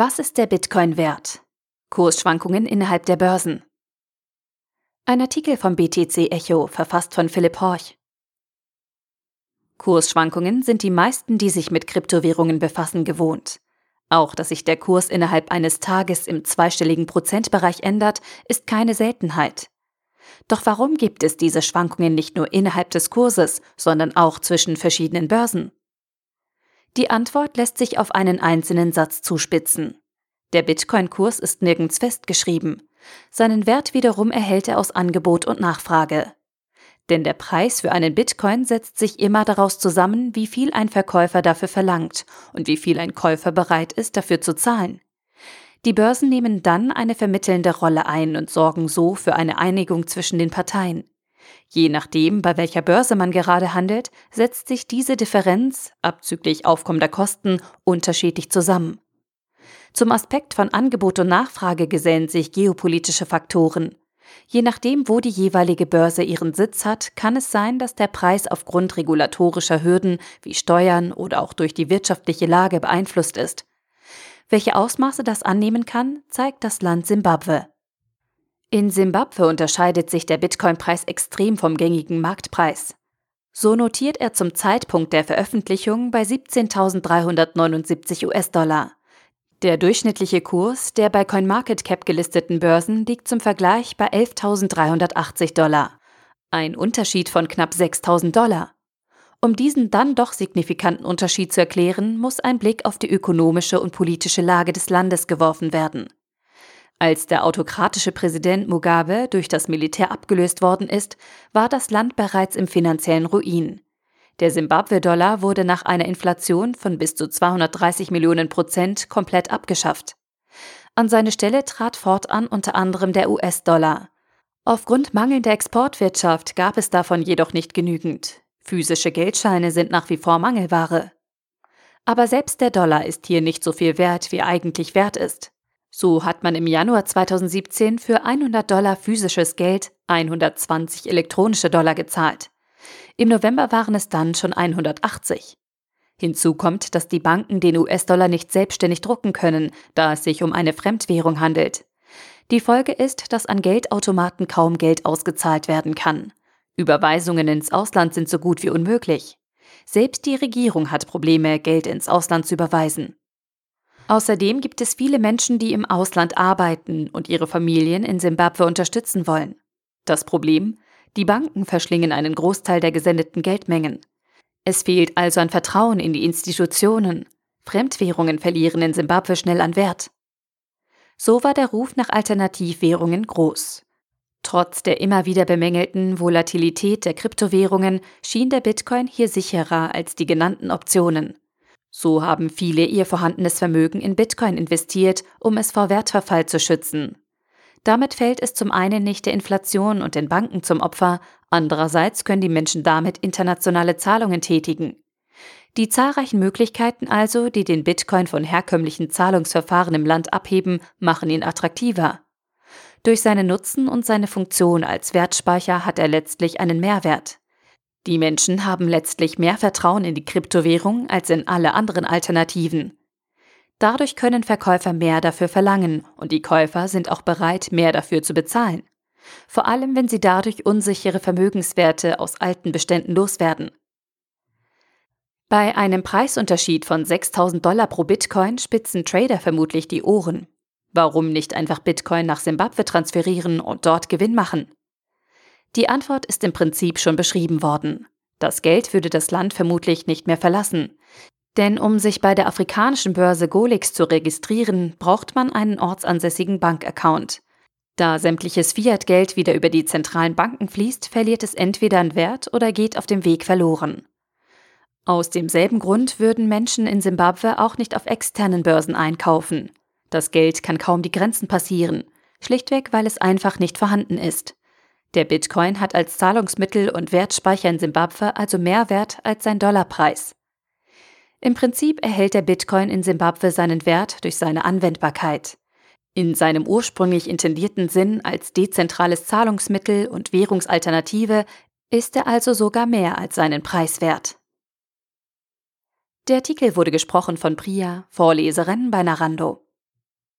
Was ist der Bitcoin wert? Kursschwankungen innerhalb der Börsen. Ein Artikel vom BTC Echo, verfasst von Philipp Horch. Kursschwankungen sind die meisten, die sich mit Kryptowährungen befassen, gewohnt. Auch dass sich der Kurs innerhalb eines Tages im zweistelligen Prozentbereich ändert, ist keine Seltenheit. Doch warum gibt es diese Schwankungen nicht nur innerhalb des Kurses, sondern auch zwischen verschiedenen Börsen? Die Antwort lässt sich auf einen einzelnen Satz zuspitzen. Der Bitcoin-Kurs ist nirgends festgeschrieben. Seinen Wert wiederum erhält er aus Angebot und Nachfrage. Denn der Preis für einen Bitcoin setzt sich immer daraus zusammen, wie viel ein Verkäufer dafür verlangt und wie viel ein Käufer bereit ist, dafür zu zahlen. Die Börsen nehmen dann eine vermittelnde Rolle ein und sorgen so für eine Einigung zwischen den Parteien. Je nachdem, bei welcher Börse man gerade handelt, setzt sich diese Differenz, abzüglich aufkommender Kosten, unterschiedlich zusammen. Zum Aspekt von Angebot und Nachfrage gesellen sich geopolitische Faktoren. Je nachdem, wo die jeweilige Börse ihren Sitz hat, kann es sein, dass der Preis aufgrund regulatorischer Hürden wie Steuern oder auch durch die wirtschaftliche Lage beeinflusst ist. Welche Ausmaße das annehmen kann, zeigt das Land Simbabwe. In Simbabwe unterscheidet sich der Bitcoin-Preis extrem vom gängigen Marktpreis. So notiert er zum Zeitpunkt der Veröffentlichung bei 17.379 US-Dollar. Der durchschnittliche Kurs der bei CoinMarketCap gelisteten Börsen liegt zum Vergleich bei 11.380 Dollar. Ein Unterschied von knapp 6.000 Dollar. Um diesen dann doch signifikanten Unterschied zu erklären, muss ein Blick auf die ökonomische und politische Lage des Landes geworfen werden. Als der autokratische Präsident Mugabe durch das Militär abgelöst worden ist, war das Land bereits im finanziellen Ruin. Der Simbabwe-Dollar wurde nach einer Inflation von bis zu 230 Millionen Prozent komplett abgeschafft. An seine Stelle trat fortan unter anderem der US-Dollar. Aufgrund mangelnder Exportwirtschaft gab es davon jedoch nicht genügend. Physische Geldscheine sind nach wie vor Mangelware. Aber selbst der Dollar ist hier nicht so viel wert, wie eigentlich wert ist. So hat man im Januar 2017 für 100 Dollar physisches Geld 120 elektronische Dollar gezahlt. Im November waren es dann schon 180. Hinzu kommt, dass die Banken den US-Dollar nicht selbstständig drucken können, da es sich um eine Fremdwährung handelt. Die Folge ist, dass an Geldautomaten kaum Geld ausgezahlt werden kann. Überweisungen ins Ausland sind so gut wie unmöglich. Selbst die Regierung hat Probleme, Geld ins Ausland zu überweisen. Außerdem gibt es viele Menschen, die im Ausland arbeiten und ihre Familien in Simbabwe unterstützen wollen. Das Problem? Die Banken verschlingen einen Großteil der gesendeten Geldmengen. Es fehlt also an Vertrauen in die Institutionen. Fremdwährungen verlieren in Simbabwe schnell an Wert. So war der Ruf nach Alternativwährungen groß. Trotz der immer wieder bemängelten Volatilität der Kryptowährungen schien der Bitcoin hier sicherer als die genannten Optionen. So haben viele ihr vorhandenes Vermögen in Bitcoin investiert, um es vor Wertverfall zu schützen. Damit fällt es zum einen nicht der Inflation und den Banken zum Opfer, andererseits können die Menschen damit internationale Zahlungen tätigen. Die zahlreichen Möglichkeiten also, die den Bitcoin von herkömmlichen Zahlungsverfahren im Land abheben, machen ihn attraktiver. Durch seine Nutzen und seine Funktion als Wertspeicher hat er letztlich einen Mehrwert. Die Menschen haben letztlich mehr Vertrauen in die Kryptowährung als in alle anderen Alternativen. Dadurch können Verkäufer mehr dafür verlangen und die Käufer sind auch bereit, mehr dafür zu bezahlen. Vor allem, wenn sie dadurch unsichere Vermögenswerte aus alten Beständen loswerden. Bei einem Preisunterschied von 6000 Dollar pro Bitcoin spitzen Trader vermutlich die Ohren. Warum nicht einfach Bitcoin nach Simbabwe transferieren und dort Gewinn machen? Die Antwort ist im Prinzip schon beschrieben worden. Das Geld würde das Land vermutlich nicht mehr verlassen. Denn um sich bei der afrikanischen Börse Golix zu registrieren, braucht man einen ortsansässigen Bankaccount. Da sämtliches Fiat-Geld wieder über die zentralen Banken fließt, verliert es entweder an Wert oder geht auf dem Weg verloren. Aus demselben Grund würden Menschen in Simbabwe auch nicht auf externen Börsen einkaufen. Das Geld kann kaum die Grenzen passieren, schlichtweg weil es einfach nicht vorhanden ist. Der Bitcoin hat als Zahlungsmittel und Wertspeicher in Simbabwe also mehr Wert als sein Dollarpreis. Im Prinzip erhält der Bitcoin in Simbabwe seinen Wert durch seine Anwendbarkeit. In seinem ursprünglich intendierten Sinn als dezentrales Zahlungsmittel und Währungsalternative ist er also sogar mehr als seinen Preis wert. Der Artikel wurde gesprochen von Priya, Vorleserin bei Narando.